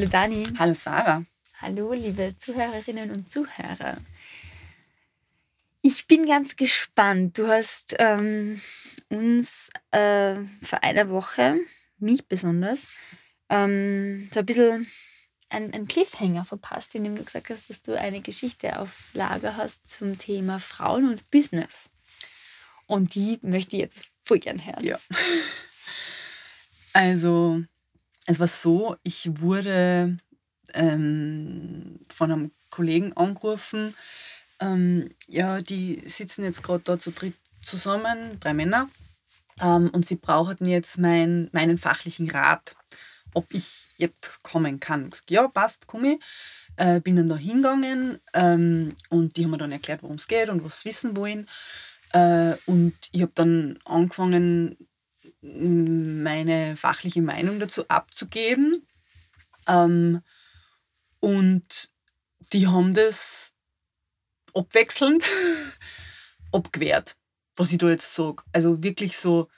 Hallo Dani. Hallo Sarah. Hallo liebe Zuhörerinnen und Zuhörer. Ich bin ganz gespannt. Du hast ähm, uns äh, vor einer Woche, mich besonders, ähm, so ein bisschen einen Cliffhanger verpasst, indem du gesagt hast, dass du eine Geschichte auf Lager hast zum Thema Frauen und Business. Und die möchte ich jetzt voll gern hören. Ja. Also, es war so, ich wurde ähm, von einem Kollegen angerufen. Ähm, ja, die sitzen jetzt gerade da zu dritt zusammen, drei Männer, ähm, und sie brauchten jetzt mein, meinen fachlichen Rat, ob ich jetzt kommen kann. Gesagt, ja, passt, komme ich. Äh, bin dann da hingegangen ähm, und die haben mir dann erklärt, worum es geht und was sie wissen wollen. Äh, und ich habe dann angefangen, meine fachliche Meinung dazu abzugeben. Ähm, und die haben das abwechselnd abgewehrt, was ich da jetzt sage. Also wirklich so,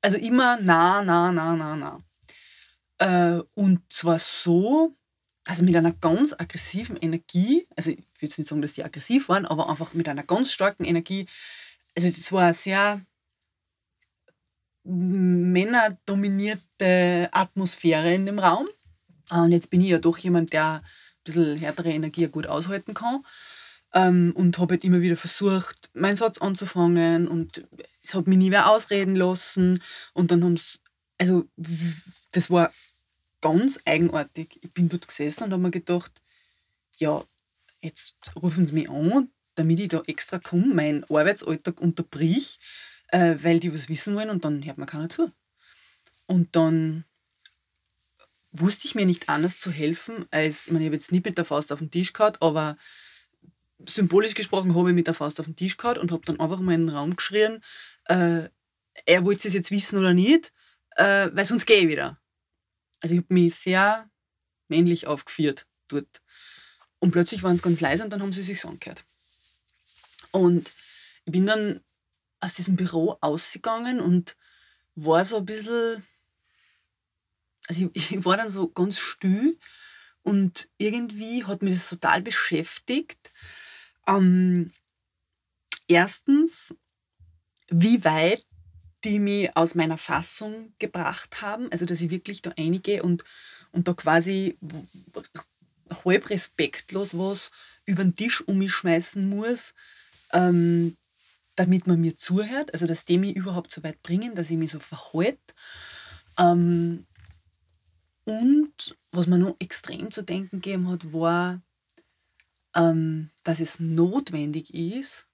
also immer na, na, na, na, na. Äh, und zwar so, also mit einer ganz aggressiven Energie, also ich will jetzt nicht sagen, dass die aggressiv waren, aber einfach mit einer ganz starken Energie. Also das war sehr männerdominierte Atmosphäre in dem Raum. Und jetzt bin ich ja doch jemand, der ein bisschen härtere Energie gut aushalten kann. Ähm, und habe halt immer wieder versucht, meinen Satz anzufangen und es hat mich nie mehr ausreden lassen. Und dann haben es, also das war ganz eigenartig. Ich bin dort gesessen und habe mir gedacht, ja, jetzt rufen sie mich an, damit ich da extra komme, meinen Arbeitsalltag unterbrich, äh, weil die was wissen wollen und dann hört mir keiner zu. Und dann wusste ich mir nicht anders zu helfen, als, ich meine, ich habe jetzt nicht mit der Faust auf den Tisch gehauen, aber symbolisch gesprochen habe ich mit der Faust auf den Tisch gehauen und habe dann einfach mal in den Raum geschrien, äh, er wollte es jetzt wissen oder nicht, äh, weil sonst gehe ich wieder. Also ich habe mich sehr männlich aufgeführt dort. Und plötzlich waren sie ganz leise und dann haben sie sich angehört. Und ich bin dann aus diesem Büro ausgegangen und war so ein bisschen also ich, ich war dann so ganz still und irgendwie hat mich das total beschäftigt. Ähm, erstens, wie weit die mich aus meiner Fassung gebracht haben, also dass ich wirklich da einige und, und da quasi halb respektlos was über den Tisch um mich schmeißen muss, ähm, damit man mir zuhört, also dass die mich überhaupt so weit bringen, dass ich mich so verhalte. Ähm, und was mir noch extrem zu denken gegeben hat, war, ähm, dass es notwendig ist,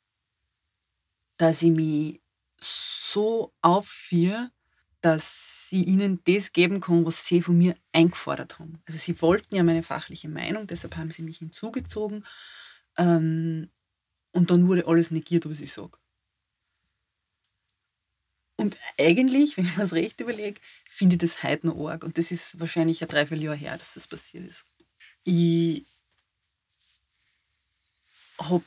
dass ich mich so aufführe, dass ich ihnen das geben kann, was sie von mir eingefordert haben. Also sie wollten ja meine fachliche Meinung, deshalb haben sie mich hinzugezogen. Ähm, und dann wurde alles negiert, was ich sage. Und eigentlich, wenn ich mir das recht überlege, finde ich das heute noch arg. Und das ist wahrscheinlich ein Dreivierteljahr her, dass das passiert ist. Ich habe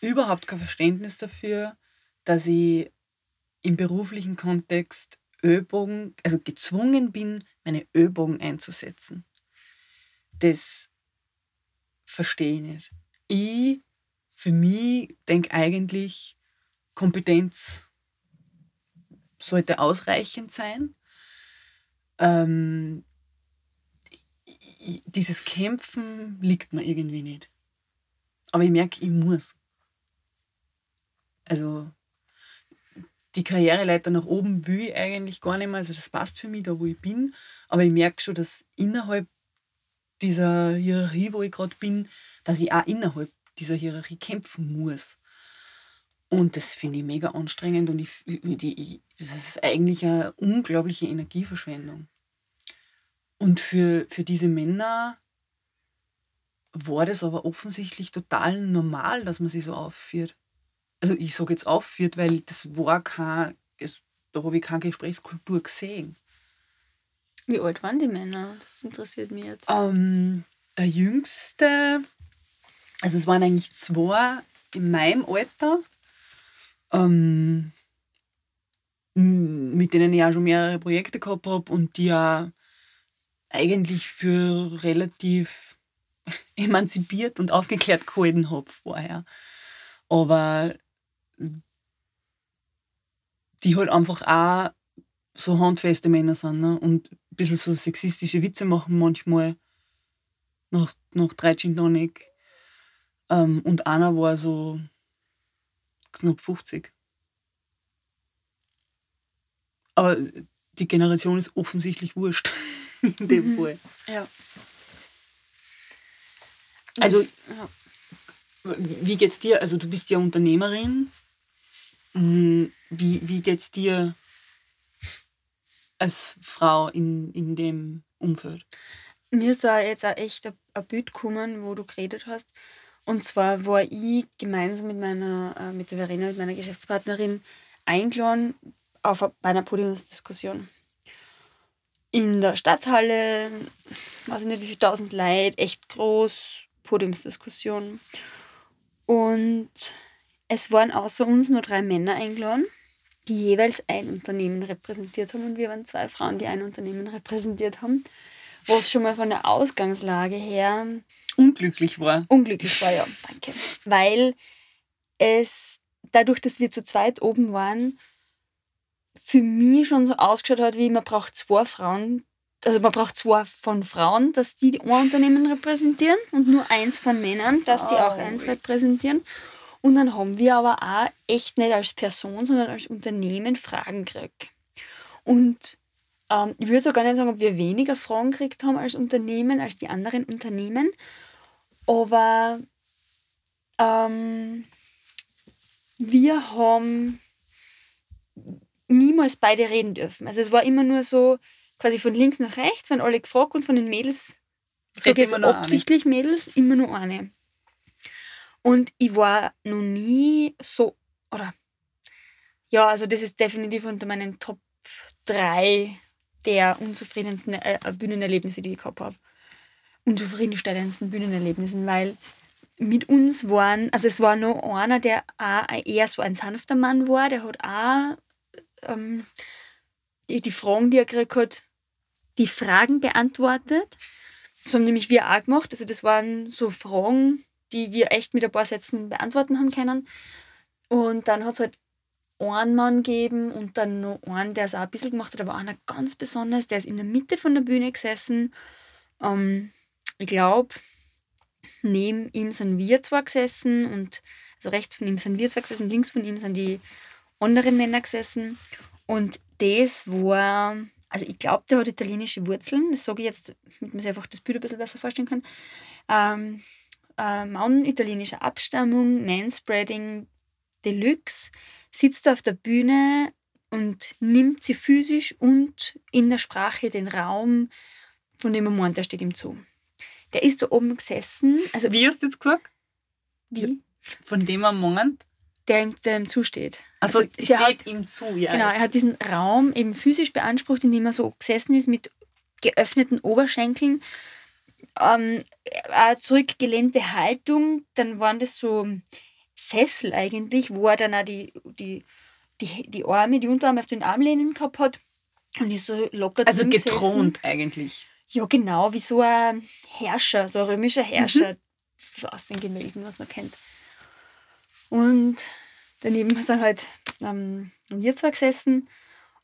überhaupt kein Verständnis dafür, dass ich im beruflichen Kontext Ölbogen, also gezwungen bin, meine Ölbogen einzusetzen. Das verstehe ich nicht. Ich, für mich, denke eigentlich, Kompetenz sollte ausreichend sein. Ähm, dieses Kämpfen liegt mir irgendwie nicht. Aber ich merke, ich muss. Also die Karriereleiter nach oben will ich eigentlich gar nicht mehr. Also das passt für mich, da wo ich bin. Aber ich merke schon, dass innerhalb dieser Hierarchie, wo ich gerade bin, dass ich auch innerhalb dieser Hierarchie kämpfen muss. Und das finde ich mega anstrengend und ich, ich, das ist eigentlich eine unglaubliche Energieverschwendung. Und für, für diese Männer war das aber offensichtlich total normal, dass man sich so aufführt. Also ich sage jetzt aufführt, weil das war kein, das, da habe ich keine Gesprächskultur gesehen. Wie alt waren die Männer? Das interessiert mich jetzt. Ähm, der jüngste, also es waren eigentlich zwei in meinem Alter, ähm, mit denen ich auch schon mehrere Projekte gehabt habe und die ja eigentlich für relativ emanzipiert und aufgeklärt gehalten habe vorher. Aber die halt einfach auch so handfeste Männer sind ne? und ein bisschen so sexistische Witze machen manchmal nach, nach drei Gin Tonic. Ähm, und einer war so knapp 50. Aber die Generation ist offensichtlich wurscht in dem mhm. Fall. Ja. Also, das, ja. wie geht's dir? Also, du bist ja Unternehmerin. Mhm. Wie, wie geht's dir als Frau in, in dem Umfeld? Mir ist da jetzt auch echt ein, ein Bild gekommen, wo du geredet hast. Und zwar war ich gemeinsam mit meiner, äh, mit der Verena, mit meiner Geschäftspartnerin, eingeladen auf, bei einer Podiumsdiskussion. In der Stadthalle, weiß ich nicht wie viele tausend Leute, echt groß, Podiumsdiskussion. Und es waren außer uns nur drei Männer eingeladen, die jeweils ein Unternehmen repräsentiert haben. Und wir waren zwei Frauen, die ein Unternehmen repräsentiert haben. Was schon mal von der Ausgangslage her unglücklich war. Unglücklich war, ja, danke. Weil es dadurch, dass wir zu zweit oben waren, für mich schon so ausgeschaut hat, wie man braucht zwei Frauen, also man braucht zwei von Frauen, dass die ein Unternehmen repräsentieren und nur eins von Männern, dass die auch eins repräsentieren. Und dann haben wir aber auch echt nicht als Person, sondern als Unternehmen Fragen gekriegt. Und ähm, ich würde so gar nicht sagen, ob wir weniger Fragen gekriegt haben als Unternehmen, als die anderen Unternehmen. Aber ähm, wir haben niemals beide reden dürfen. Also es war immer nur so, quasi von links nach rechts, wenn alle gefragt und von den Mädels, so absichtlich eine. Mädels, immer nur eine. Und ich war noch nie so, oder ja, also das ist definitiv unter meinen Top 3 der unzufriedensten äh, Bühnenerlebnisse, die ich gehabt habe. Unzufriedenstellendsten Bühnenerlebnissen, weil mit uns waren, also es war noch einer, der auch eher so ein sanfter Mann war, der hat auch ähm, die, die Fragen, die er gekriegt hat, die Fragen beantwortet. Das haben nämlich wir auch gemacht. Also das waren so Fragen, die wir echt mit ein paar Sätzen beantworten haben können. Und dann hat es halt einen Mann gegeben und dann noch einen, der es auch ein bisschen gemacht hat, aber einer ganz besonders, der ist in der Mitte von der Bühne gesessen. Ähm, ich glaube, neben ihm sind wir zwar gesessen und also rechts von ihm sind wir zwar gesessen, links von ihm sind die anderen Männer gesessen. Und das war, also ich glaube, der hat italienische Wurzeln. Das sage ich jetzt, damit man sich einfach das Bild ein bisschen besser vorstellen kann. Ähm, äh, Mann italienischer Abstammung, Manspreading Deluxe, sitzt auf der Bühne und nimmt sie physisch und in der Sprache den Raum, von dem meint, der steht ihm zu. Der ist da oben gesessen. Also, Wie hast du jetzt gesagt? Wie? Von dem meint? Der ihm, der ihm zusteht. Also, also steht hat, ihm zu, ja. Genau, er hat diesen Raum eben physisch beansprucht, indem er so gesessen ist mit geöffneten Oberschenkeln, ähm, eine zurückgelehnte Haltung, dann waren das so Sessel eigentlich, wo er dann auch die, die, die, die Arme, die Unterarme auf den Armlehnen gehabt hat und ist so locker Also gethront eigentlich. Ja, genau, wie so ein Herrscher, so ein römischer Herrscher mhm. aus den Gemälden, was man kennt. Und daneben sind halt ähm, wir zwei gesessen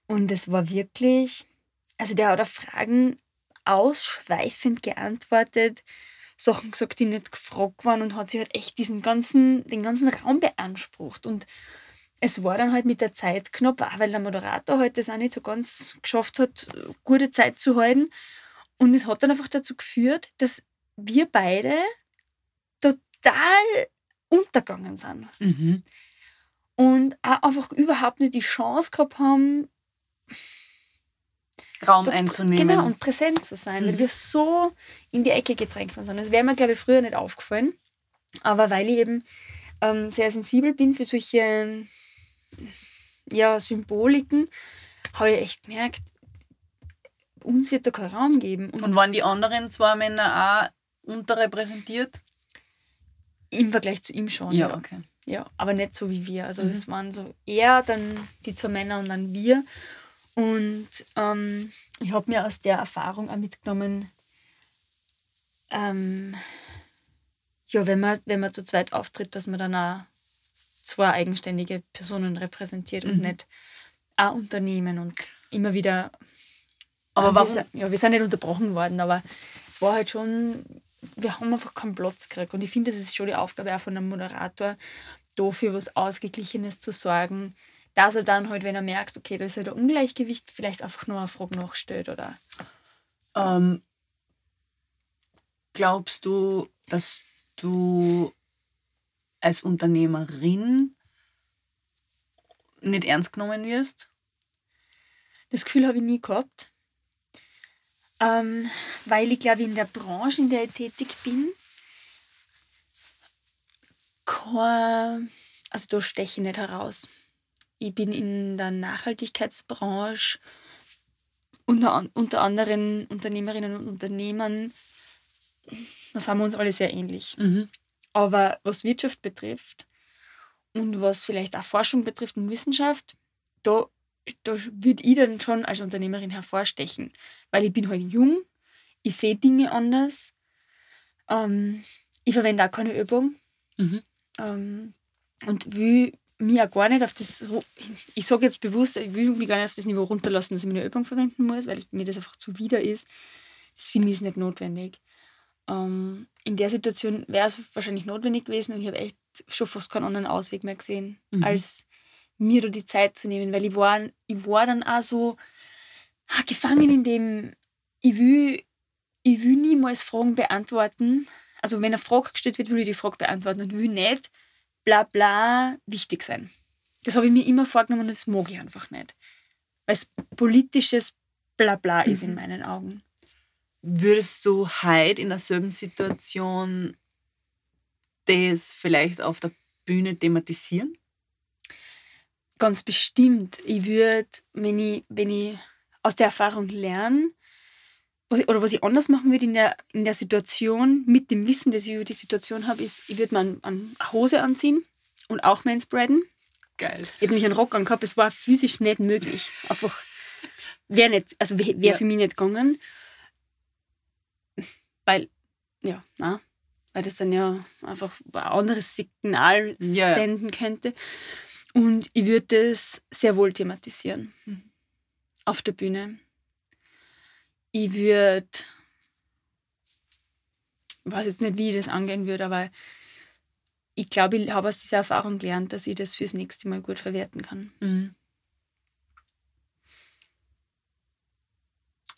und es war wirklich, also der hat auf Fragen ausschweifend geantwortet, Sachen gesagt, die nicht gefragt waren und hat sich halt echt diesen ganzen, den ganzen Raum beansprucht. Und es war dann halt mit der Zeit knapp, auch weil der Moderator halt das auch nicht so ganz geschafft hat, gute Zeit zu halten. Und es hat dann einfach dazu geführt, dass wir beide total untergegangen sind. Mhm. Und auch einfach überhaupt nicht die Chance gehabt haben, Raum da, einzunehmen. Genau, und präsent zu sein, mhm. weil wir so in die Ecke gedrängt worden sind. Das wäre mir, glaube ich, früher nicht aufgefallen. Aber weil ich eben ähm, sehr sensibel bin für solche ja, Symboliken, habe ich echt gemerkt, uns wird da kein Raum geben. Und, und waren die anderen zwei Männer auch unterrepräsentiert? Im Vergleich zu ihm schon. Ja, ja. okay. Ja, aber nicht so wie wir. Also mhm. es waren so eher dann die zwei Männer und dann wir. Und ähm, ich habe mir aus der Erfahrung auch mitgenommen, ähm, ja, wenn man, wenn man zu zweit auftritt, dass man dann auch zwei eigenständige Personen repräsentiert Mhm. und nicht ein Unternehmen und immer wieder. Aber Ähm, warum? Wir sind, ja, wir sind nicht unterbrochen worden, aber es war halt schon, wir haben einfach keinen Platz gekriegt. Und ich finde, das ist schon die Aufgabe auch von einem Moderator, dafür was Ausgeglichenes zu sorgen, dass er dann halt, wenn er merkt, okay, da ist halt ein Ungleichgewicht, vielleicht einfach nur eine Frage nachstellt oder. Ähm, glaubst du, dass du als Unternehmerin nicht ernst genommen wirst? Das Gefühl habe ich nie gehabt. Ähm, weil ich glaube, in der Branche, in der ich tätig bin, also da steche ich nicht heraus. Ich bin in der Nachhaltigkeitsbranche unter, unter anderen Unternehmerinnen und Unternehmern, da sind wir uns alle sehr ähnlich. Aber was Wirtschaft betrifft und was vielleicht auch Forschung betrifft und Wissenschaft, da, da würde ich dann schon als Unternehmerin hervorstechen. Weil ich bin halt jung, ich sehe Dinge anders, ähm, ich verwende auch keine Übung Mhm. ähm, und will mich auch gar nicht auf das, ich sage jetzt bewusst, ich will mich gar nicht auf das Niveau runterlassen, dass ich meine Übung verwenden muss, weil mir das einfach zuwider ist. Das finde ich nicht notwendig. Ähm, in der Situation wäre es wahrscheinlich notwendig gewesen und ich habe echt schon fast keinen anderen Ausweg mehr gesehen, Mhm. als mir da die Zeit zu nehmen, weil ich war, ich war dann auch so ah, gefangen in dem, ich will, ich will niemals Fragen beantworten. Also wenn eine Frage gestellt wird, will ich die Frage beantworten und will nicht bla bla wichtig sein. Das habe ich mir immer vorgenommen und das mag ich einfach nicht. Weil es politisches Blabla ist in Mhm. meinen Augen. Würdest du heute in derselben Situation das vielleicht auf der Bühne thematisieren? Ganz bestimmt. Ich würde, wenn ich, wenn ich aus der Erfahrung lerne, was ich, oder was ich anders machen würde in der, in der Situation, mit dem Wissen, das ich über die Situation habe, ist, ich würde mir an Hose anziehen und auch manspreaden. Geil. Ich hätte mich einen Rock angehabt, es war physisch nicht möglich. Einfach wäre nicht, also wäre Ja. für mich nicht gegangen. Weil, ja, na, weil das dann ja einfach ein anderes Signal Ja. senden könnte. Und ich würde das sehr wohl thematisieren. Auf der Bühne. Ich würde, ich weiß jetzt nicht, wie ich das angehen würde, aber ich glaube, ich habe aus dieser Erfahrung gelernt, dass ich das fürs nächste Mal gut verwerten kann. Mhm.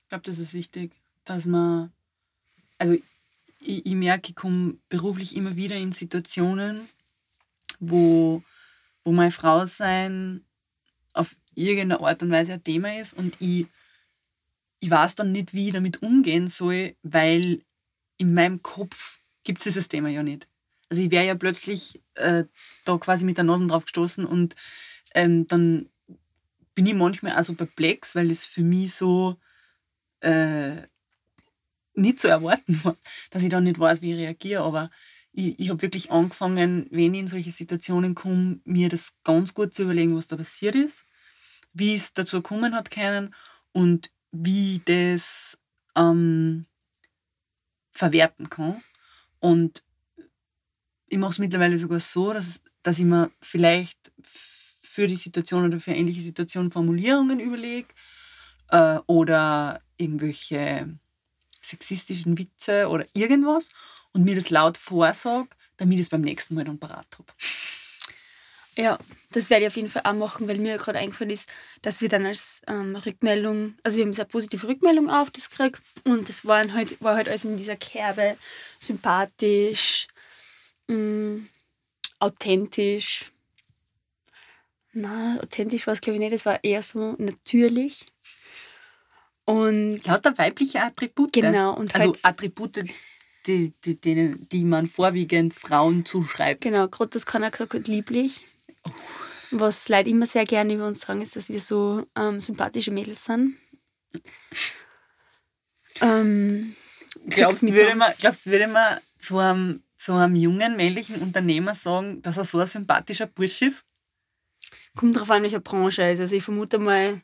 Ich glaube, das ist wichtig, dass man, also ich, ich merke, ich komme beruflich immer wieder in Situationen, wo, wo meine Frau sein auf irgendeine Art und Weise ein Thema ist und ich, ich weiß dann nicht, wie ich damit umgehen soll, weil in meinem Kopf gibt es dieses Thema ja nicht. Also ich wäre ja plötzlich äh, da quasi mit der Nase drauf gestoßen und ähm, dann bin ich manchmal auch so perplex, weil es für mich so äh, nicht zu erwarten war, dass ich dann nicht weiß, wie ich reagiere. Aber ich, ich habe wirklich angefangen, wenn ich in solche Situationen komme, mir das ganz gut zu überlegen, was da passiert ist, wie es dazu kommen hat können und wie ich das ähm, verwerten kann. Und ich mache es mittlerweile sogar so, dass, dass ich mir vielleicht für die Situation oder für ähnliche Situation Formulierungen überlege äh, oder irgendwelche sexistischen Witze oder irgendwas und mir das laut vorsage, damit ich es beim nächsten Mal dann parat habe. Ja, das werde ich auf jeden Fall auch machen, weil mir gerade eingefallen ist, dass wir dann als ähm, Rückmeldung, also wir haben sehr positive Rückmeldung auf das gekriegt und das waren halt, war halt alles in dieser Kerbe, sympathisch, mh, authentisch. Na, authentisch war es glaube ich nicht, es war eher so natürlich. Und Lauter weibliche Attribute. genau, und Also halt, Attribute, die, die, denen, die man vorwiegend Frauen zuschreibt. genau, gerade das kann er gesagt lieblich. Was Leute immer sehr gerne über uns sagen, ist, dass wir so ähm, sympathische Mädels sind. Ähm, Glaubst du, würde so- man, glaubst, würde man zu einem, zu einem jungen männlichen Unternehmer sagen, dass er so ein sympathischer Bursch ist? kommt drauf an, welche Branche es ist. Also ich vermute mal,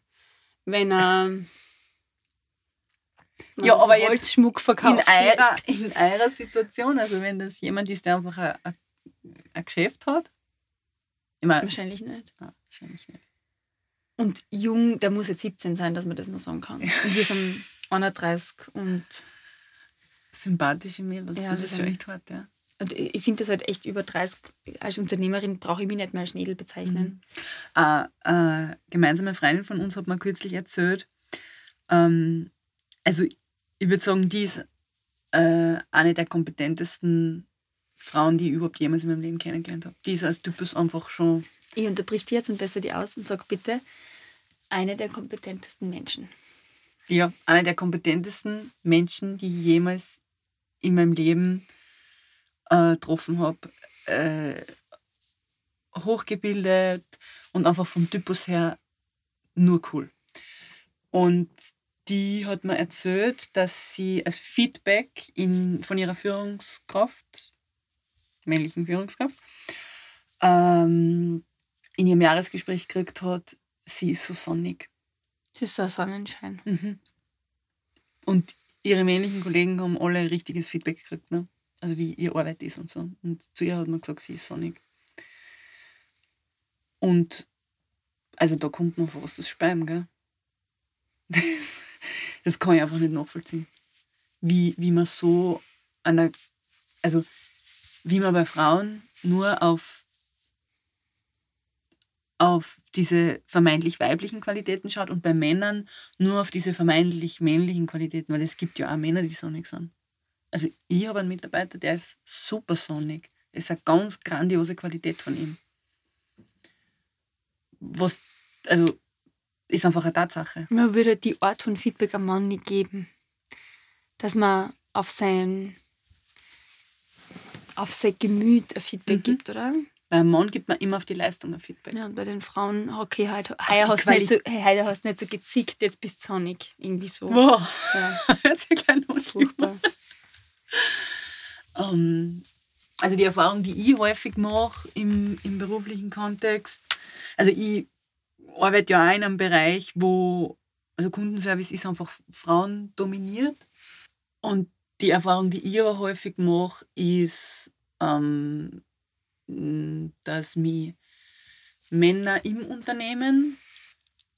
wenn er ja, aber jetzt Holzschmuck verkauft. in eurer, in eurer Situation, also wenn das jemand ist, der einfach ein, ein, ein Geschäft hat, meine, Wahrscheinlich nicht. ja, wahrscheinlich nicht. Und jung, der muss jetzt 17 sein, dass man das noch sagen kann. Und wir sind 31 und, Sympathische Mädels, Ja, das ist schon echt hart, ja. und ich finde das halt echt über 30. Als Unternehmerin brauche ich mich nicht mehr als Mädel bezeichnen. Eine äh, gemeinsame Freundin von uns hat mir kürzlich erzählt, ähm, also ich würde sagen, die ist äh, eine der kompetentesten Frauen, die ich überhaupt jemals in meinem Leben kennengelernt habe. Die ist als Typus einfach schon, Ich unterbrich die jetzt und besser die aus und sag bitte, eine der kompetentesten Menschen. ja, eine der kompetentesten Menschen, die ich jemals in meinem Leben äh, getroffen habe. Äh, hochgebildet und einfach vom Typus her nur cool. Und die hat mir erzählt, dass sie als Feedback in, von ihrer Führungskraft, männlichen Führungskraft, ähm, in ihrem Jahresgespräch gekriegt hat, sie ist so sonnig. Das ist so ein Sonnenschein. Und ihre männlichen Kollegen haben alle richtiges Feedback gekriegt, ne? Also wie ihr Arbeit ist und so. Und zu ihr hat man gesagt, sie ist sonnig. Und also da kommt noch was das Speiben, gell? Das, das kann ich einfach nicht nachvollziehen. Wie, wie man so einer, also wie man bei Frauen nur auf, auf diese vermeintlich weiblichen Qualitäten schaut und bei Männern nur auf diese vermeintlich männlichen Qualitäten, weil es gibt ja auch Männer, die sonnig sind. Also ich habe einen Mitarbeiter, der ist super sonnig. Das ist eine ganz grandiose Qualität von ihm. Was, also, ist einfach eine Tatsache. Man würde die Art von Feedback am Mann nicht geben. Dass man auf sein, auf sein Gemüt ein Feedback Mhm. gibt, oder? Beim Mann gibt man immer auf die Leistung ein Feedback. Ja, und bei den Frauen, okay, heute, heuer die hast du nicht so, heute hast du nicht so gezickt, jetzt bist du sonnig. Irgendwie so. Wow, Ja, noch schlimmer. furchtbar. Ähm, also die Erfahrung, die ich häufig mache im, im beruflichen Kontext, also ich arbeite ja auch in einem Bereich, wo, also Kundenservice ist einfach Frauen dominiert. Und die Erfahrung, die ich aber häufig mache, ist, ähm, dass mich Männer im Unternehmen,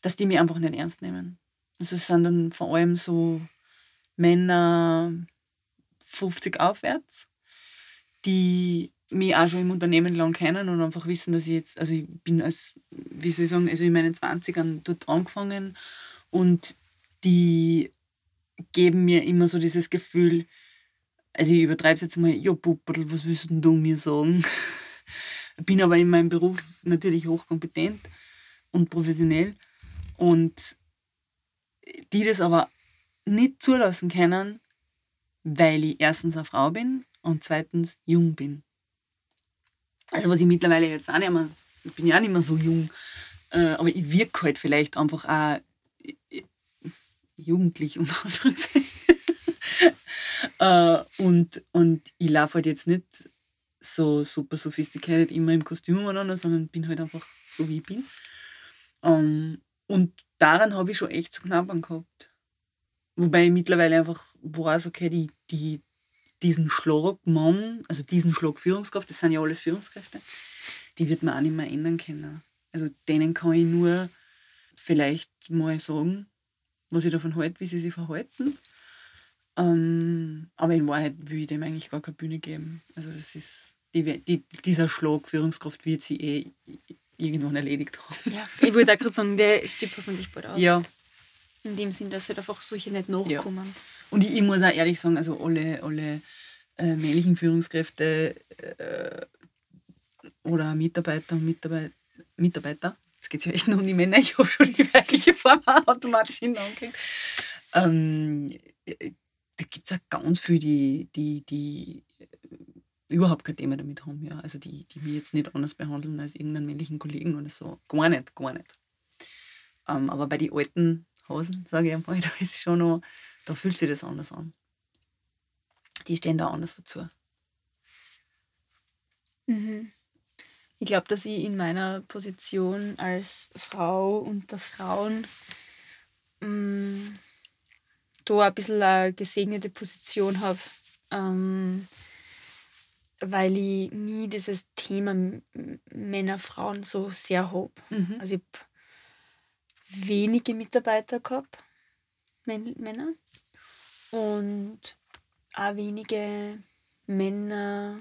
dass die mich einfach nicht ernst nehmen. Also es sind dann vor allem so Männer 50 aufwärts, die mich auch schon im Unternehmen lang kennen und einfach wissen, dass ich jetzt, also ich bin als, wie soll ich sagen, also in meinen 20ern dort angefangen und die geben mir immer so dieses Gefühl, also ich übertreibe es jetzt mal, ja Pupperl, was willst denn du mir sagen? bin aber in meinem Beruf natürlich hochkompetent und professionell und die das aber nicht zulassen können, weil ich erstens eine Frau bin und zweitens jung bin. Also was ich mittlerweile jetzt auch nicht mehr, ich bin ja auch nicht mehr so jung, äh, aber ich wirke halt vielleicht einfach auch jugendlich Anführungszeichen. äh, und, und ich laufe halt jetzt nicht so super sophisticated immer im Kostüm umeinander, sondern bin halt einfach so, wie ich bin. Ähm, und daran habe ich schon echt zu knabbern gehabt. Wobei ich mittlerweile einfach weiß, okay, die, die, diesen Schlag Mann, also diesen Schlag Führungskraft, das sind ja alles Führungskräfte, die wird man auch nicht mehr ändern können. Also denen kann ich nur vielleicht mal sagen, was ich davon halte, wie sie sich verhalten. Ähm, aber in Wahrheit will ich dem eigentlich gar keine Bühne geben. Also das ist, die, die, dieser Schlag Führungskraft wird sie eh irgendwann erledigt haben. Ja, ich wollte auch gerade sagen, der stirbt hoffentlich bald aus. Ja, In dem Sinn, dass halt einfach solche nicht nachkommen. Und ich, ich muss auch ehrlich sagen, also alle, alle äh, männlichen Führungskräfte äh, oder Mitarbeiter und Mitarbeiter, Mitarbeiter, geht es ja echt nur um die Männer, ich habe schon die weibliche Form automatisch hinankriegt. Ähm, äh, da gibt es auch ganz viele, die, die, die äh, überhaupt kein Thema damit haben. Ja. Also die, die mich jetzt nicht anders behandeln als irgendeinen männlichen Kollegen oder so. Gar nicht, gar nicht. Ähm, aber bei den alten Hasen, sage ich einmal, da ist schon noch, da fühlt sich das anders an. Die stehen da anders dazu. Mhm. Ich glaube, dass ich in meiner Position als Frau unter Frauen ähm, da ein bisschen eine gesegnete Position habe, ähm, weil ich nie dieses Thema Männer, Frauen so sehr habe. Mhm. Also ich habe wenige Mitarbeiter gehabt, Männer, und auch wenige Männer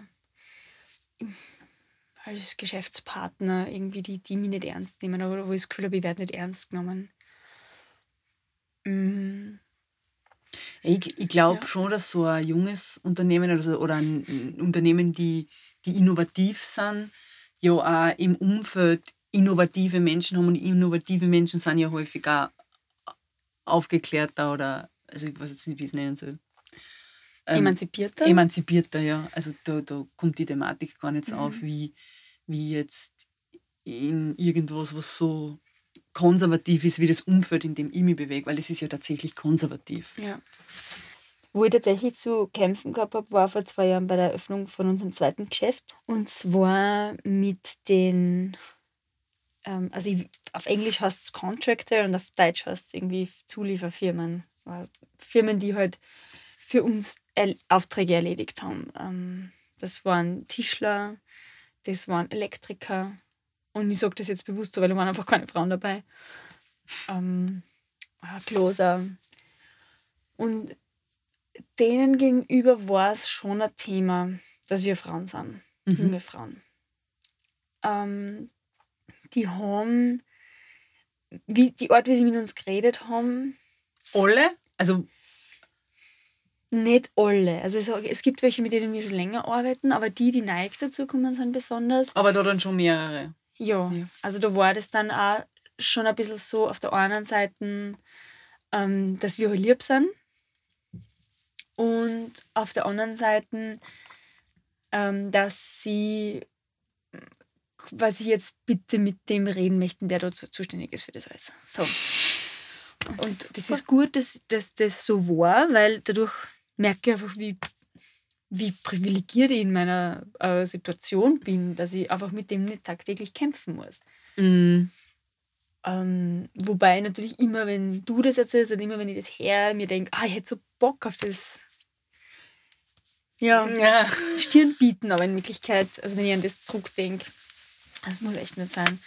als Geschäftspartner, irgendwie, die, die mich nicht ernst nehmen oder wo ich das Gefühl habe, ich werde nicht ernst genommen. Mhm. Ich, ich glaube ja. schon, dass so ein junges Unternehmen oder, so, oder ein, Unternehmen, die, die innovativ sind, ja auch im Umfeld innovative Menschen haben und innovative Menschen sind ja häufig auch aufgeklärter oder, also ich weiß jetzt nicht, wie ich es nennen soll. Ähm, emanzipierter? Emanzipierter, ja. Also da, da kommt die Thematik gar nicht so mhm. auf, wie, wie jetzt in irgendwas, was so konservativ ist wie das Umfeld, in dem ich mich bewege, weil es ist ja tatsächlich konservativ. Ja. Wo ich tatsächlich zu kämpfen gehabt habe, war vor zwei Jahren bei der Eröffnung von unserem zweiten Geschäft. Und zwar mit den, ähm, also ich, auf Englisch heißt es Contractor und auf Deutsch heißt es irgendwie Zulieferfirmen. Firmen, die halt für uns Aufträge erledigt haben. Ähm, das waren Tischler, das waren Elektriker, und ich sage das jetzt bewusst so, weil da waren einfach keine Frauen dabei. Ähm, Closer. Und denen gegenüber war es schon ein Thema, dass wir Frauen sind, mhm. junge Frauen. Ähm, die haben, wie, die Art, wie sie mit uns geredet haben. Alle? Also nicht alle. Also es, es gibt welche, mit denen wir schon länger arbeiten, aber die, die neu dazu kommen, sind besonders. Aber da dann schon mehrere. Ja, ja. also da war das dann auch schon ein bisschen so auf der einen Seite, ähm, dass wir halt lieb sind und auf der anderen Seite, ähm, dass sie was ich jetzt bitte mit dem reden möchten, wer dort zuständig ist für das alles. So. Und das ist gut, dass, dass das so war, weil dadurch merke ich einfach, wie wie privilegiert ich in meiner äh, Situation bin, dass ich einfach mit dem nicht tagtäglich kämpfen muss. Mhm. Ähm, wobei natürlich immer, wenn du das erzählst und immer, wenn ich das her mir denke, ah, ich hätte so Bock auf das ja, ja. Stirn bieten, aber in Wirklichkeit, also wenn ich an das zurückdenke, das muss echt nicht sein.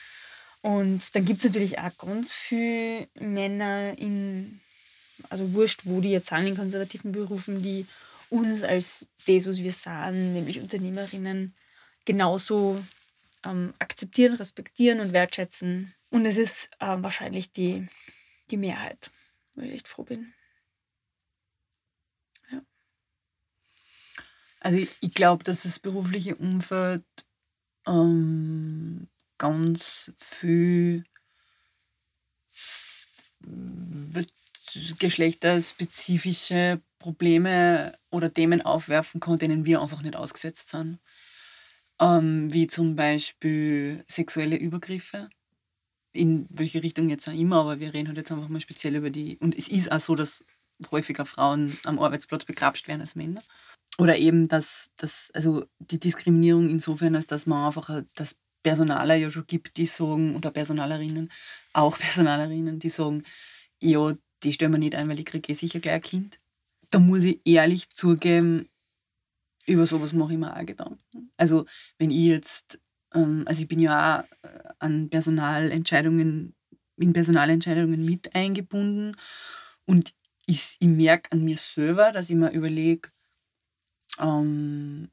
Und dann gibt es natürlich auch ganz viele Männer in, also wurscht, wo die jetzt sind in konservativen Berufen, die uns als das, was wir sind, nämlich Unternehmerinnen, genauso ähm, akzeptieren, respektieren und wertschätzen. Und es ist äh, wahrscheinlich die, die Mehrheit, wo ich echt froh bin. Ja. Also ich, ich glaube, dass das berufliche Umfeld ähm, ganz viel geschlechterspezifische Probleme oder Themen aufwerfen kann, denen wir einfach nicht ausgesetzt sind. Ähm, wie zum Beispiel sexuelle Übergriffe. In welche Richtung jetzt auch immer, aber wir reden halt jetzt einfach mal speziell über die. Und es ist auch so, dass häufiger Frauen am Arbeitsplatz begrapscht werden als Männer. Oder eben, dass, dass also die Diskriminierung insofern, als dass man einfach das Personaler ja schon gibt, die sagen, oder Personalerinnen, auch Personalerinnen, die sagen, ja, die stellen wir nicht ein, weil ich kriege eh sicher gleich ein Kind da muss ich ehrlich zugeben, über sowas mache ich mir auch Gedanken. Also wenn ich jetzt, ähm, also ich bin ja auch äh, an Personalentscheidungen, in Personalentscheidungen mit eingebunden und ich, ich merke an mir selber, dass ich mir überlege, ähm,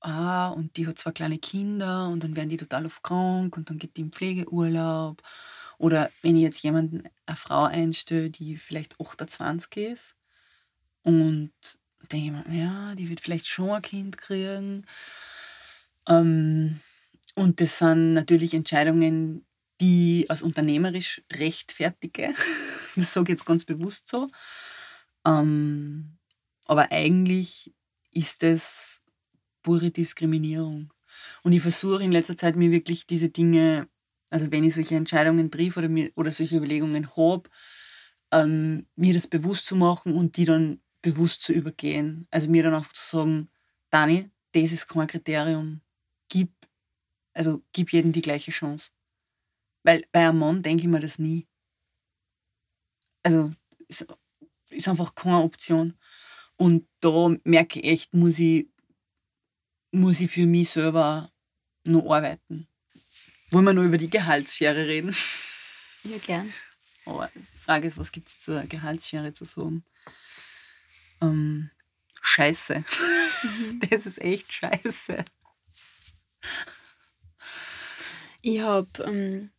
ah, und die hat zwei kleine Kinder und dann werden die total oft krank und dann geht die in Pflegeurlaub. Oder wenn ich jetzt jemanden, eine Frau einstelle, die vielleicht 28 ist und denke ich mir, ja, die wird vielleicht schon ein Kind kriegen. Ähm, und das sind natürlich Entscheidungen, die als unternehmerisch rechtfertige. Das sage ich jetzt ganz bewusst so. Ähm, aber eigentlich ist es pure Diskriminierung. Und ich versuche in letzter Zeit mir wirklich diese Dinge, also wenn ich solche Entscheidungen triff oder, mir, oder solche Überlegungen habe, ähm, mir das bewusst zu machen und die dann bewusst zu übergehen. Also mir dann auch zu sagen, Dani, das ist kein Kriterium. Gib, also gib jedem die gleiche Chance. Weil bei einem Mann denke ich mir das nie. also ist, ist einfach keine Option. Und da merke ich echt, muss ich, muss ich für mich selber noch arbeiten. Wollen wir noch über die Gehaltsschere reden? Ja, gern. Aber die Frage ist, was gibt es zur Gehaltsschere zu sagen? Ähm, scheiße. Das ist echt scheiße. Ich habe ähm,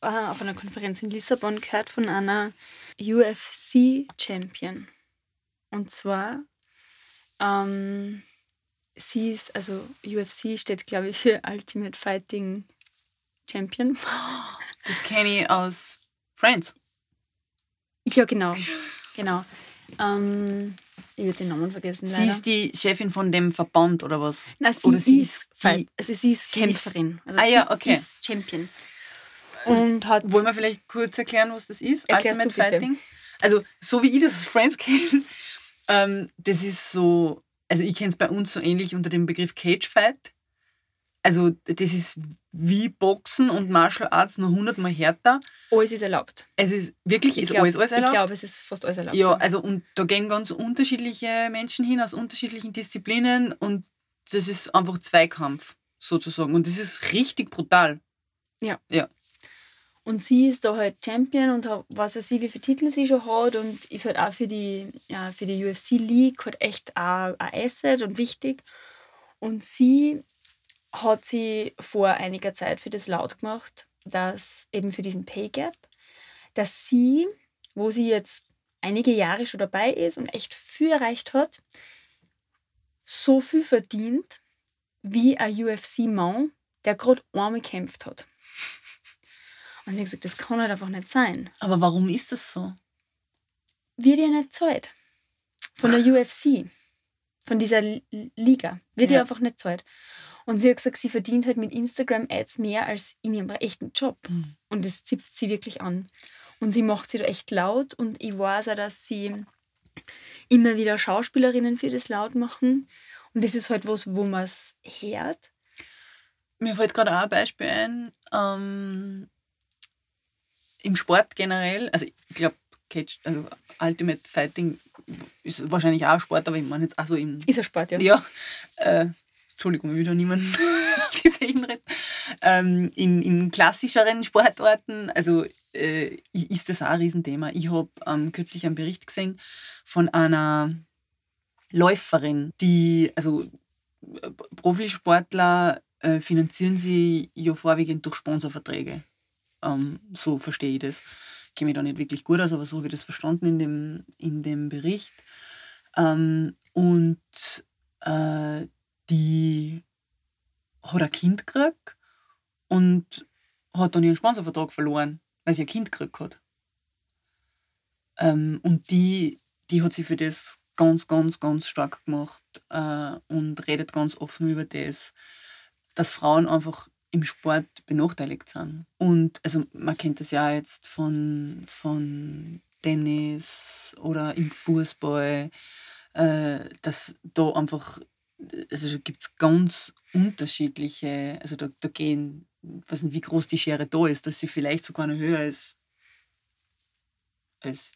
äh, auf einer Konferenz in Lissabon gehört von einer UFC-Champion. Und zwar, ähm, sie ist, also UFC steht, glaube ich, für Ultimate Fighting Champion. Das kenne ich aus Friends. Ja, genau. genau. Ähm, ich würde den Namen vergessen. Sie leider. ist die Chefin von dem Verband oder was? Nein, sie oder sie ist, die- also sie ist sie Kämpferin. Also Ah sie ja, okay. ist Champion. Und hat Wollen wir vielleicht kurz erklären, was das ist? Ultimate. Fighting? Also, so wie ich das aus Friends kenne, ähm, das ist so, also ich kenne es bei uns so ähnlich unter dem Begriff Cage Fight. Also, das ist wie Boxen und Martial Arts nur hundertmal härter. alles ist erlaubt. Es ist wirklich, Ich ist glaub- alles, alles Ich erlaubt. glaube, es ist fast alles erlaubt. Ja, also und da gehen ganz unterschiedliche Menschen hin aus unterschiedlichen Disziplinen und das ist einfach Zweikampf sozusagen und das ist richtig brutal. Und sie ist da halt Champion und hat, was weiß ich, wie viele Titel sie schon hat und ist halt auch für die, ja, für die UFC League halt echt auch ein Asset und wichtig. Und sie hat sie vor einiger Zeit für das laut gemacht, dass eben für diesen Pay Gap, dass sie, wo sie jetzt einige Jahre schon dabei ist und echt viel erreicht hat, so viel verdient wie ein UFC-Mann, der gerade einmal gekämpft hat. Und sie hat gesagt, das kann halt einfach nicht sein. Aber warum ist das so? Wird ja nicht zahlt. Von der UFC. Von dieser Liga. Wird ja. Ja. einfach nicht zahlt. Und sie hat gesagt, sie verdient halt mit Instagram-Ads mehr als in ihrem echten Job. Mhm. Und das zipft sie wirklich an. Und sie macht sie da echt laut. Und ich weiß auch, dass sie immer wieder Schauspielerinnen für das laut machen. Und das ist halt was, wo man es hört. Mir fällt gerade auch ein Beispiel ein. Ähm, Im Sport generell, also ich glaube, Cage, also Ultimate Fighting ist wahrscheinlich auch ein Sport, aber ich meine jetzt auch so im. Ist ein Sport, ja. Ja, äh, Entschuldigung, ich will da niemanden auf die Zeichen retten. Ähm, in, in klassischeren Sportarten, also äh, ist das auch ein Riesenthema. Ich habe ähm, kürzlich einen Bericht gesehen von einer Läuferin, die, also äh, Profisportler äh, finanzieren sie ja vorwiegend durch Sponsorverträge. Ähm, so verstehe ich das. Ich kenne mich da nicht wirklich gut aus, aber so habe ich das verstanden in dem, in dem Bericht. Ähm, und äh, die hat ein Kind gekriegt und hat dann ihren Sponsorvertrag verloren, weil sie ein Kind gekriegt hat. Ähm, und die, die hat sich für das ganz, ganz, ganz stark gemacht äh, und redet ganz offen über das, dass Frauen einfach im Sport benachteiligt sind. Und also man kennt das ja jetzt von, von Tennis oder im Fußball, äh, dass da einfach, also da gibt es ganz unterschiedliche, also da, da gehen, ich weiß nicht, wie groß die Schere da ist, dass sie vielleicht sogar noch höher ist als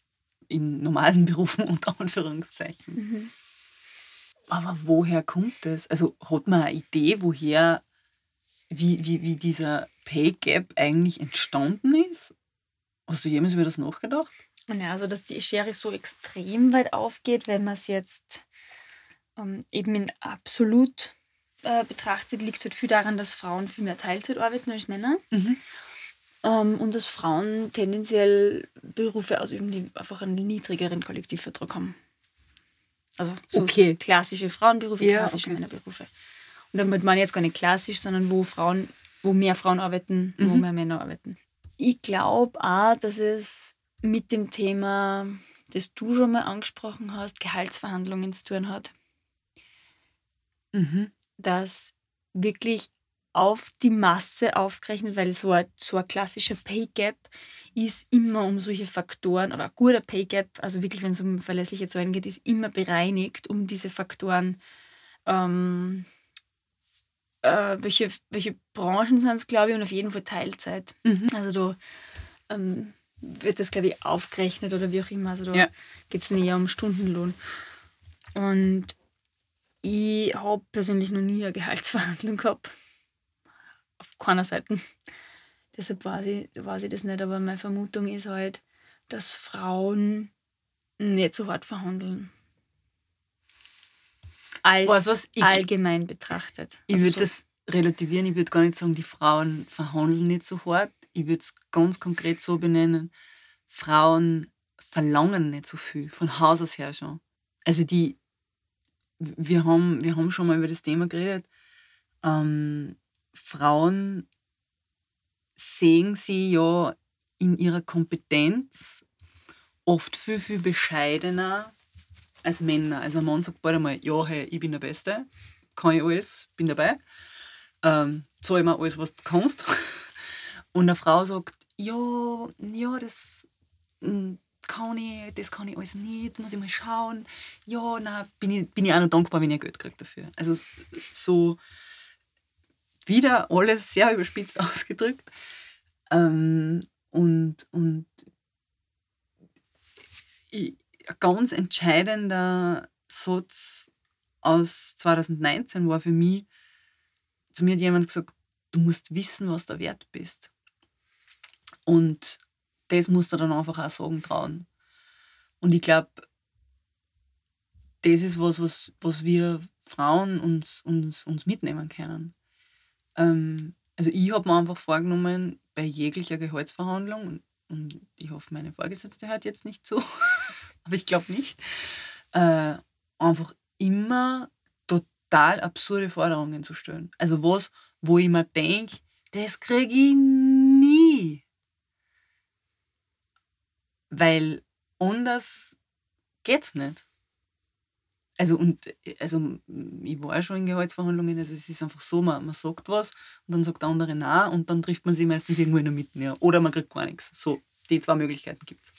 in normalen Berufen unter Anführungszeichen. Mhm. Aber woher kommt das? Also hat man eine Idee, woher, wie, wie, wie dieser Pay Gap eigentlich entstanden ist? Hast du jemals über das nachgedacht? Ja, also dass die Schere so extrem weit aufgeht, wenn man es jetzt ähm, eben in absolut äh, betrachtet, liegt halt viel daran, dass Frauen viel mehr Teilzeit arbeiten als Männer. Mhm. Ähm, und dass Frauen tendenziell Berufe ausüben, die einfach einen niedrigeren Kollektivvertrag haben. Also so Okay. klassische Frauenberufe, Ja, klassische okay. Männerberufe. Und damit meine ich jetzt gar nicht klassisch, sondern wo Frauen, wo mehr Frauen arbeiten, wo Mhm. mehr Männer arbeiten. Ich glaube auch, dass es mit dem Thema, das du schon mal angesprochen hast, Gehaltsverhandlungen zu tun hat. Mhm. dass wirklich auf die Masse aufgerechnet, weil so ein, so ein klassischer Pay Gap ist immer um solche Faktoren, oder ein guter Pay Gap, also wirklich, wenn es um verlässliche Zahlen geht, ist immer bereinigt um diese Faktoren. Ähm, äh, welche, welche Branchen sind es, glaube ich, und auf jeden Fall Teilzeit. Mhm. Also da ähm, wird das, glaube ich, aufgerechnet oder wie auch immer. Also da Ja. geht es eher um Stundenlohn. Und ich habe persönlich noch nie eine Gehaltsverhandlung gehabt. Auf keiner Seite. Deshalb weiß ich, weiß ich das nicht, aber meine Vermutung ist halt, dass Frauen nicht so hart verhandeln. Als du was? Ich- allgemein betrachtet. Ich Also würde so- das relativieren. Ich würde gar nicht sagen, die Frauen verhandeln nicht so hart. Ich würde es ganz konkret so benennen. Frauen verlangen nicht so viel, von Haus aus her schon. Also die, wir haben, wir haben schon mal über das Thema geredet. Ähm, Frauen sehen sie ja in ihrer Kompetenz oft viel, viel bescheidener als Männer. Also ein Mann sagt bald einmal, ja, hey, ich bin der Beste, kann ich alles, bin dabei. Ähm, zahl mir alles, was du kannst. Und eine Frau sagt, ja, ja, das mm, kann ich, das kann ich alles nicht, muss ich mal schauen. Ja, na, bin ich, bin ich auch noch dankbar, wenn ich Geld kriege dafür. Also so wieder alles sehr überspitzt ausgedrückt. Ähm, und, und ich, ein ganz entscheidender Satz aus 2019 war für mich, zu mir hat jemand gesagt, du musst wissen, was du wert bist. Und das musst du dann einfach auch sagen trauen. Und ich glaube, das ist was, was, was wir Frauen uns, uns, uns mitnehmen können. Ähm, also ich habe mir einfach vorgenommen, bei jeglicher Gehaltsverhandlung, und, und ich hoffe, meine Vorgesetzte hört jetzt nicht zu, aber ich glaube nicht, äh, einfach immer total absurde Forderungen zu stellen. Also was, wo ich mir denke, das kriege ich nie. Weil anders geht's nicht. Also, und, also, ich war schon in Gehaltsverhandlungen, also es ist einfach so, man, man sagt was und dann sagt der andere nein und dann trifft man sich meistens irgendwo in der Mitte. Ja. Oder man kriegt gar nichts. So, die zwei Möglichkeiten gibt es.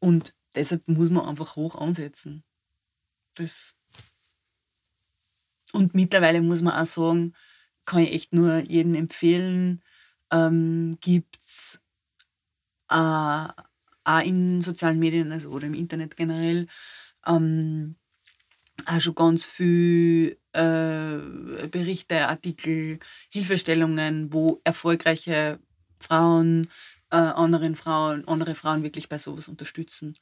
Und deshalb muss man einfach hoch ansetzen. Das und mittlerweile muss man auch sagen, kann ich echt nur jedem empfehlen, ähm, gibt es äh, auch in sozialen Medien also, oder im Internet generell ähm, auch schon ganz viel äh, Berichte, Artikel, Hilfestellungen, wo erfolgreiche Frauen äh, anderen Frauen, andere Frauen wirklich bei sowas unterstützen.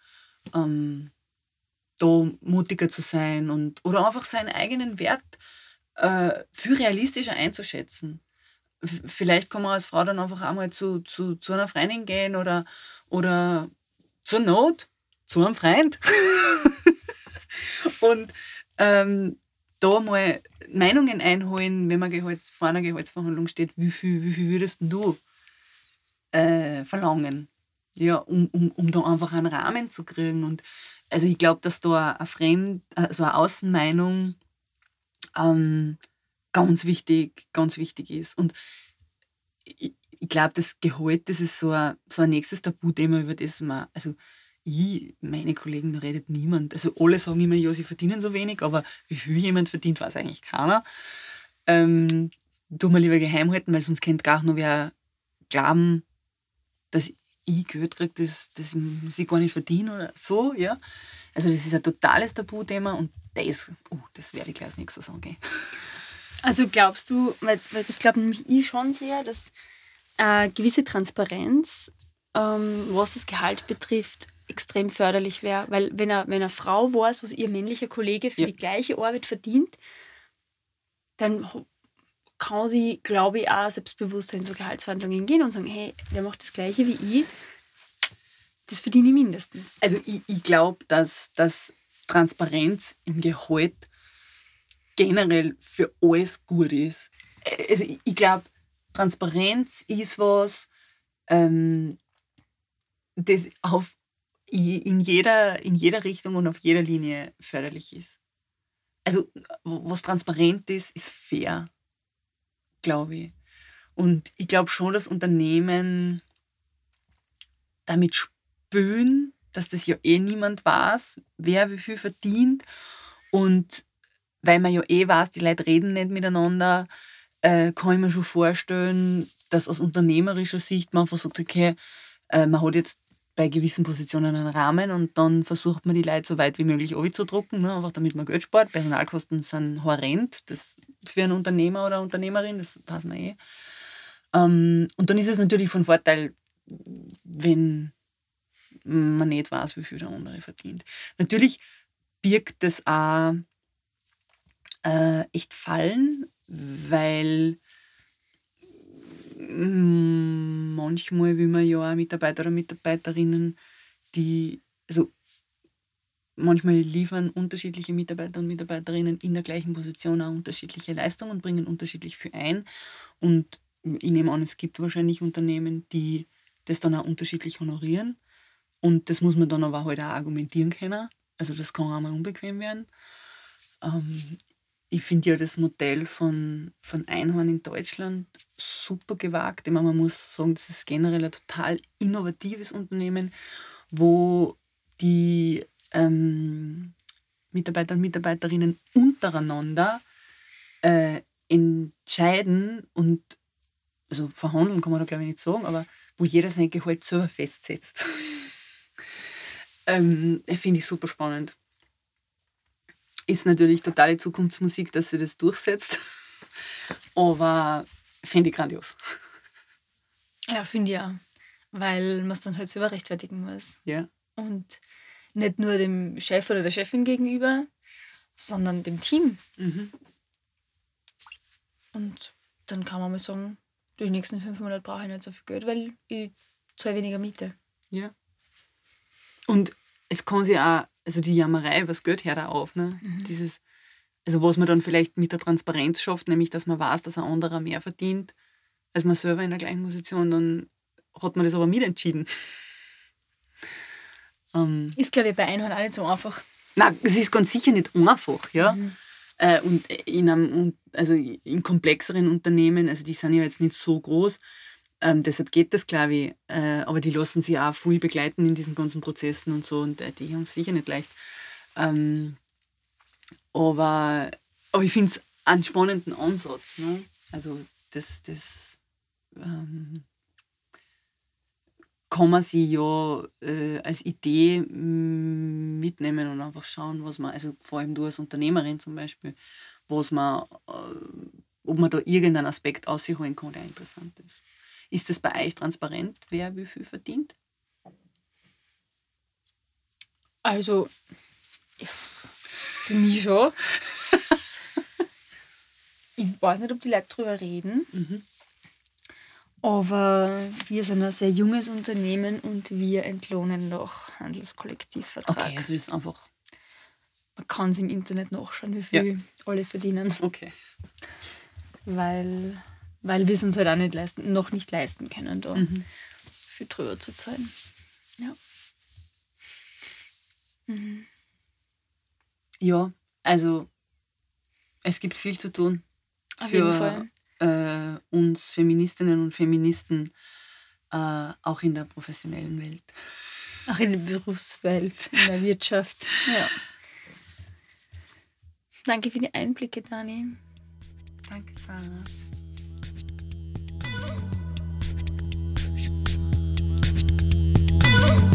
Ähm, da mutiger zu sein und oder einfach seinen eigenen Wert äh, viel realistischer einzuschätzen. F vielleicht kann man als Frau dann einfach einmal zu, zu, zu einer Freundin gehen oder, oder zur Not zu einem Freund und ähm, da mal Meinungen einholen, wenn man Gehalts, vor einer Gehaltsverhandlung steht, wie viel, wie viel würdest du äh, verlangen? Ja, um, um, um da einfach einen Rahmen zu kriegen. Und also ich glaube, dass da eine Fremd, also eine Außenmeinung ähm, ganz wichtig, ganz wichtig ist. Und ich, ich glaube, das Gehalt, das ist so ein, so ein nächstes Tabuthema, über das man, also ich, meine Kollegen, da redet niemand. Also alle sagen immer, ja, sie verdienen so wenig, aber wie viel jemand verdient, weiß eigentlich keiner. Ähm, tun wir lieber geheim halten, weil sonst könnte gar noch wer glauben, dass ich Geld kriege, das, das ich gar nicht verdiene oder so, ja. Also das ist ein totales Tabuthema und das, oh, das werde ich gleich als nächstes angehen. Also glaubst du, weil, weil das glaube nämlich ich schon sehr, dass äh, gewisse Transparenz, ähm, was das Gehalt betrifft, extrem förderlich wäre. Weil wenn eine, wenn eine Frau weiß, was ihr männlicher Kollege für Ja. die gleiche Arbeit verdient, dann kann sie, glaube ich, auch selbstbewusster in so Gehaltsverhandlungen gehen und sagen, hey, der macht das gleiche wie ich, das verdiene ich mindestens. Also ich, ich glaube, dass, dass Transparenz im Gehalt generell für alles gut ist. Also ich, ich glaube, Transparenz ist was, ähm, das auf, in, jeder, in jeder Richtung und auf jeder Linie förderlich ist. Also was transparent ist, ist fair, glaube ich. Und ich glaube schon, dass Unternehmen damit spüren, dass das ja eh niemand weiß, wer wie viel verdient. Und weil man ja eh weiß, die Leute reden nicht miteinander, äh, kann ich mir schon vorstellen, dass aus unternehmerischer Sicht man einfach sagt, okay, äh, man hat jetzt bei gewissen Positionen einen Rahmen und dann versucht man die Leute so weit wie möglich zu drucken, ne? einfach damit man Geld spart. Personalkosten sind horrend, das für einen Unternehmer oder Unternehmerin, das weiß man eh. Ähm, und dann ist es natürlich von Vorteil, wenn man nicht weiß, wie viel der andere verdient. Natürlich birgt das auch äh, echt Fallen, weil manchmal will man ja auch Mitarbeiter oder Mitarbeiterinnen, die, also manchmal liefern unterschiedliche Mitarbeiter und Mitarbeiterinnen in der gleichen Position auch unterschiedliche Leistungen und bringen unterschiedlich viel ein. Und ich nehme an, es gibt wahrscheinlich Unternehmen, die das dann auch unterschiedlich honorieren. Und das muss man dann aber halt auch argumentieren können. Also das kann auch mal unbequem werden. Ähm, ich finde ja das Modell von, von Einhorn in Deutschland super gewagt. Ich meine, man muss sagen, das ist generell ein total innovatives Unternehmen, wo die ähm, Mitarbeiter und Mitarbeiterinnen untereinander äh, entscheiden und also verhandeln kann man da glaube ich nicht sagen, aber wo jeder sein Gehalt selber festsetzt. ähm, Finde ich super spannend. Ist natürlich totale Zukunftsmusik, dass sie das durchsetzt, aber finde ich grandios. Ja, finde ich auch. Weil man es dann halt selber rechtfertigen muss. Ja. Und nicht nur dem Chef oder der Chefin gegenüber, sondern dem Team. Mhm. Und dann kann man mal sagen, die nächsten fünf Monate brauche ich nicht so viel Geld, weil ich zahle weniger Miete. Ja. Und es kann sich auch, also die Jammerei, was Geld hört auch auf, ne? Mhm. Dieses, also was man dann vielleicht mit der Transparenz schafft, nämlich dass man weiß, dass ein anderer mehr verdient als man selber in der gleichen Position, dann hat man das aber mitentschieden. ähm, Ist, glaube ich, bei Einhorn auch nicht so einfach. Nein, es ist ganz sicher nicht einfach, ja. Mhm. Äh, und in einem, also in komplexeren Unternehmen, also die sind ja jetzt nicht so groß, ähm, deshalb geht das, glaube ich. Äh, aber die lassen sich auch viel begleiten in diesen ganzen Prozessen und so und äh, die haben es sicher nicht leicht. Ähm, aber, aber ich finde es einen spannenden Ansatz. Ne? Also das, das ähm, kann man sich ja äh, als Idee mm, mitnehmen und einfach schauen, was man, also vor allem du als Unternehmerin zum Beispiel, was man, äh, ob man da irgendeinen Aspekt ausholen kann, der interessant ist. Ist das bei euch transparent, wer wie viel verdient? Also, für mich schon. ich weiß nicht, ob die Leute darüber reden. Mhm. Aber wir sind ein sehr junges Unternehmen und wir entlohnen nach Handelskollektivvertrag. Okay, also ist einfach. Man kann es im Internet nachschauen, wie viel alle verdienen, Okay. weil, weil wir es uns halt auch nicht leisten, noch nicht leisten können, da Mhm. viel drüber zu zahlen. Ja. Mhm. Ja, also es gibt viel zu tun Auf jeden Fall. äh, uns Feministinnen und Feministen, äh, auch in der professionellen Welt. Auch in der Berufswelt, in der Wirtschaft. Ja. Danke für die Einblicke, Dani. Danke, Sarah. Oh.